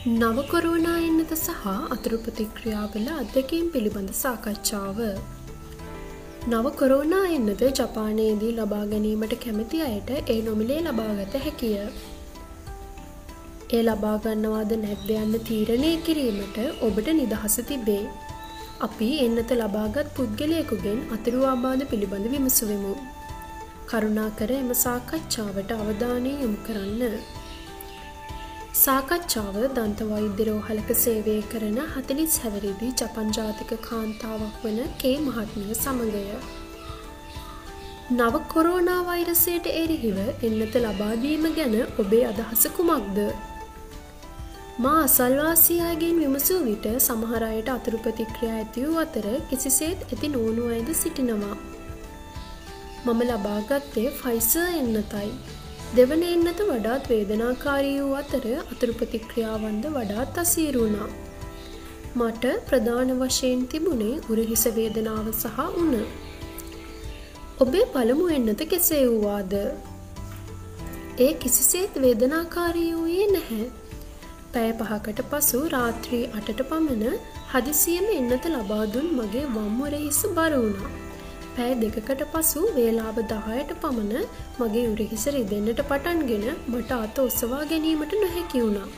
නවකොරෝනා එන්නත සහ අතුරු ප්‍රතික්‍රියාවල අත්දැකීම් පිළිබඳ සාකච්ඡාව. නවකොරෝනා එන්නද ජපානයේදී ලබා ගැනීමට කැමති අයට ඒ නොමිලේ ලබාගත හැකිය. ඒ ලබාගන්නවාද නැද්ද යන්න තීරණය කිරීමට ඔබට නිදහස තිබේ. අපි එන්නත ලබාගත් පුද්ගලයකුගෙන් අතුරු ආබාධ පිළිබඳ විමසුවෙමු. කරුණාකර එම සාකච්ඡාවට අවධානය යොමු කරන්න. සාකච්ඡාව දන්ත වෛද්‍ය රෝහලක සේවය කරන හතලිස් හැවරිදි ජපන් ජාතික කාන්තාවක් වන කේ මහත්මිය සමගය. නව කොරෝනා වෛරසයට එරෙහිව එන්නත ලබාදීම ගැන ඔබේ අදහස කුමක්ද. මා අසල්වාසියාගෙන් විමසූ විට සමහරයට අතුරු ප්‍රතික්‍රියා ඇතිවූ අතර කිසිසේත් ඇති නෝනු අයද සිටිනවා. මම ලබාගත්තේ ෆයිස එන්නතයි. දෙවන එන්නත වඩාත් වේදනාකාරී වූ අතර අතුරු ප්‍රතික්‍රියාවන්ද වඩාත් අසීරුණා. මට ප්‍රධාන වශයෙන් තිබුණේ උරහිස වේදනාව සහ උන. ඔබේ පළමු එන්නත කෙසේ වූවාද. ඒ කිසිසේත් වේදනාකාරී වූයේ නැහැ. පැය පහකට පසු රාත්‍රී අටට පමණ හදිසියම එන්නත ලබාදුන් මගේ වම්මුරහිස බර වුණා. පැය දෙකකට පසු වේලාව දහයට පමණ මගේ උරහිස රිදෙන්න්නට පටන්ගෙන මට අත ඔස්සවා ගැනීමට නොහැකි වුණා.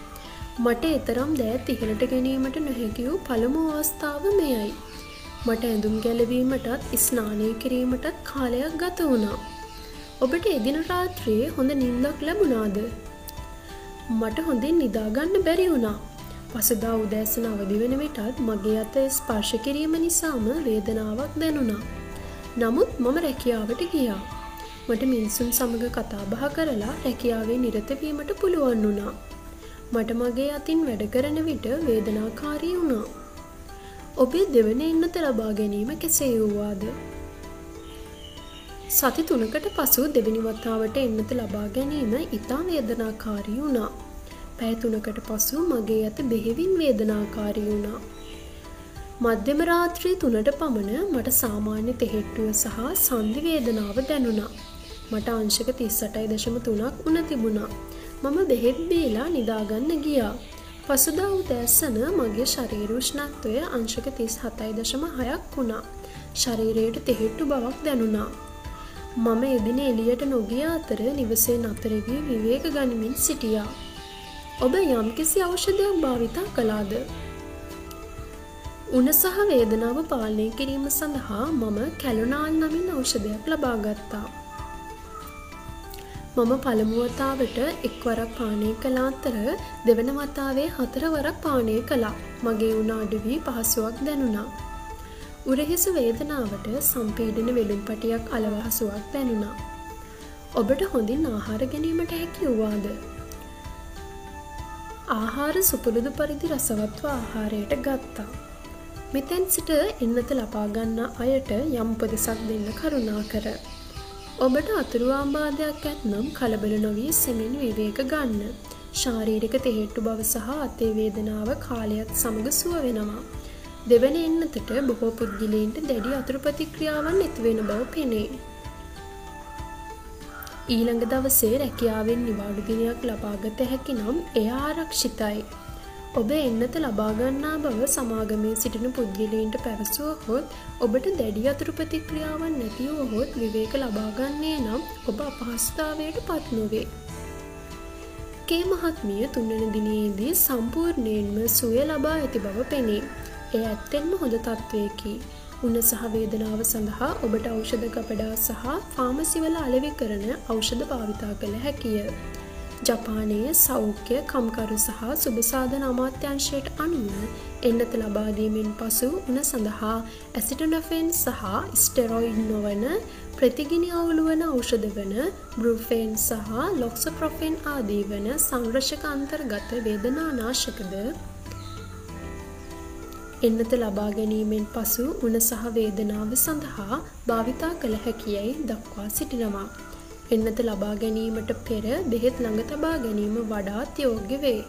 මට එතරම් දෑත් ඉහළට ගැනීමට නොහැකි වූ පළමු අවස්ථාව මෙයයි. මට ඇඳුම් ගැලවීමටත් ස්නානය කිරීමටත් කාලයක් ගත වුණා. ඔබට එදින රාත්‍රයේ හොඳ නින්දක් ලැබුණාද. මට හොඳින් නිදාගන්න බැරි වුණා. පසදා උදෑසන අවදි වෙන විටත් මගේ අත ස්පර්ශ කිරීම නිසාම වේදනාවක් දැනුණා. නමුත් මම රැකියාවට ගියා. මට මිනිසුන් සමඟ කතාබහ කරලා රැකියාවේ නිරතවීමට පුළුවන් වුණා. මට මගේ අතින් වැඩ කරන විට වේදනාකාරී වුණා. ඔබේ දෙවන එන්නත ලබා ගැනීම කෙසේ වූවාද. සති තුනකට පසු දෙවනි වතාවට එන්නත ලබා ගැනීම ඉතා වේදනාකාරී වුණා. පැය තුනකට පසු මගේ ඇත බෙහෙවින් වේදනාකාරී වුණා. මධ්‍යම රාත්‍රී තුනට පමණ මට සාමාන්‍ය තෙහෙට්ටුව සහ සන්ධි වේදනාව දැනුණා. මට අංශක තිස්සටයි දශම තුනක් උන තිබුණා. මම බෙහෙත් බේලා නිදාගන්න ගියා. පසුදා උදැස්සන මගේ ශරීරුෂ්ණත්වය අංශක තිස් හතයි දශම හයක් වුණා. ශරීරයට තෙහෙට්ටු බවක් දැනුණා. මම එදින එලියට නොගිය අතර නිවසේ නතරවී විවේක ගනිමින් සිටියා. ඔබ යම්කිසි ඖෂධයක් භාවිතා කලාද. උන සහ වේදනාව පාලනය කිරීම සඳහා මම කැලුනාල් නමින් ඖෂධයක් ලබාගත්තා. මම පළමුවතාවට එක්වරක් පානය කලාත්තර දෙවන වතාවේ හතරවරක් පානය කලා මගේ උන අඩුවී පහසුවක් දැනුණා. උරහිස වේදනාවට සම්පීඩන වෙළුම් පටියක් අලවහසුවක් දැනුණා. ඔබට හොඳින් ආහාර ගැනීමට හැකි වූවාද. ආහාර සුපුරුදු පරිදි රසවත්ව ආහාරයට ගත්තා. මෙතැන් සිට එන්නත ලබාගන්න අයට යම් උපදෙසක් දෙන්න කරුණා කර. ඔබට අතුරු ආබාධයක් ඇත්නම් කලබල නොවී සෙමින් විවේක ගන්න. ශාරීරික තෙහෙට්ටු බව සහ අතේ වේදනාව කාලයත් සමඟ සුව වෙනවා. දෙවන එන්නතට බොහෝ පුද්ගලීන්ට දැඩි අතුරු ප්‍රතික්‍රියාවන් ඇතිවෙන බව පෙනේ. ඊළඟ දවසේ රැකියාවෙන් නිවාඩු දිනයක් ලබාගත හැකි නම් එය ආරක්ෂිතයි. ඔබ එන්නත ලබාගන්නා බව සමාගමේ සිටින පුද්ගලීන්ට පැවසුවහොත් ඔබට දැඩි අතුරු ප්‍රතික්‍රියාවන් නැතිවහොත් විවේක ලබාගන්නේ නම් ඔබ අපහස්ථාවයට පත් නොවේ. කේ මහත්මිය තුන්වන දිනයේදී සම්පූර්ණයෙන්ම සුවය ලබා ඇති බව පෙනේ. එය ඇත්තෙන්ම හොඳ තත්ත්වයකි. උන්න සහ වේදනාව සඳහා ඔබට ඖෂධ කපඩා සහ ෆාමසිවල අලෙවි කරන ඖෂධ භාවිතා කළ හැකිය. ජපානයේ සෞඛ්‍ය කම්කරු සහ සුභසාධන අමාත්‍යංශයට අනුව එන්නත ලබාදීමෙන් පසු උන සඳහා ඇසිටනෆෙන් සහ ස්ටෙරොයිඩ් නොවන ප්‍රතිගිනි අවුළුවන ඖෂධ වන බෘෆෙන් සහ ලොක්ස ප්‍රොෆෙන් ආදී වන සංරශක අන්තර්ගත වේදනානාශකද එන්නත ලබා ගැනීමෙන් පසු උන සහ වේදනාව සඳහා භාවිතා කළ හැකියයි දක්වා සිටිනවා. එන්නත ලබා ගැනීමට පෙර බෙහෙත් ළඟ තබා ගැනීම වඩාත් යෝග්‍ය වේ.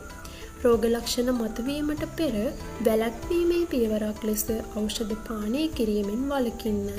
රෝගලක්ෂණ මතුවීමට පෙර වැලැක්වීමේ පියවරක් ලෙස ඖෂධ පානය කිරීමෙන් වලකින්න.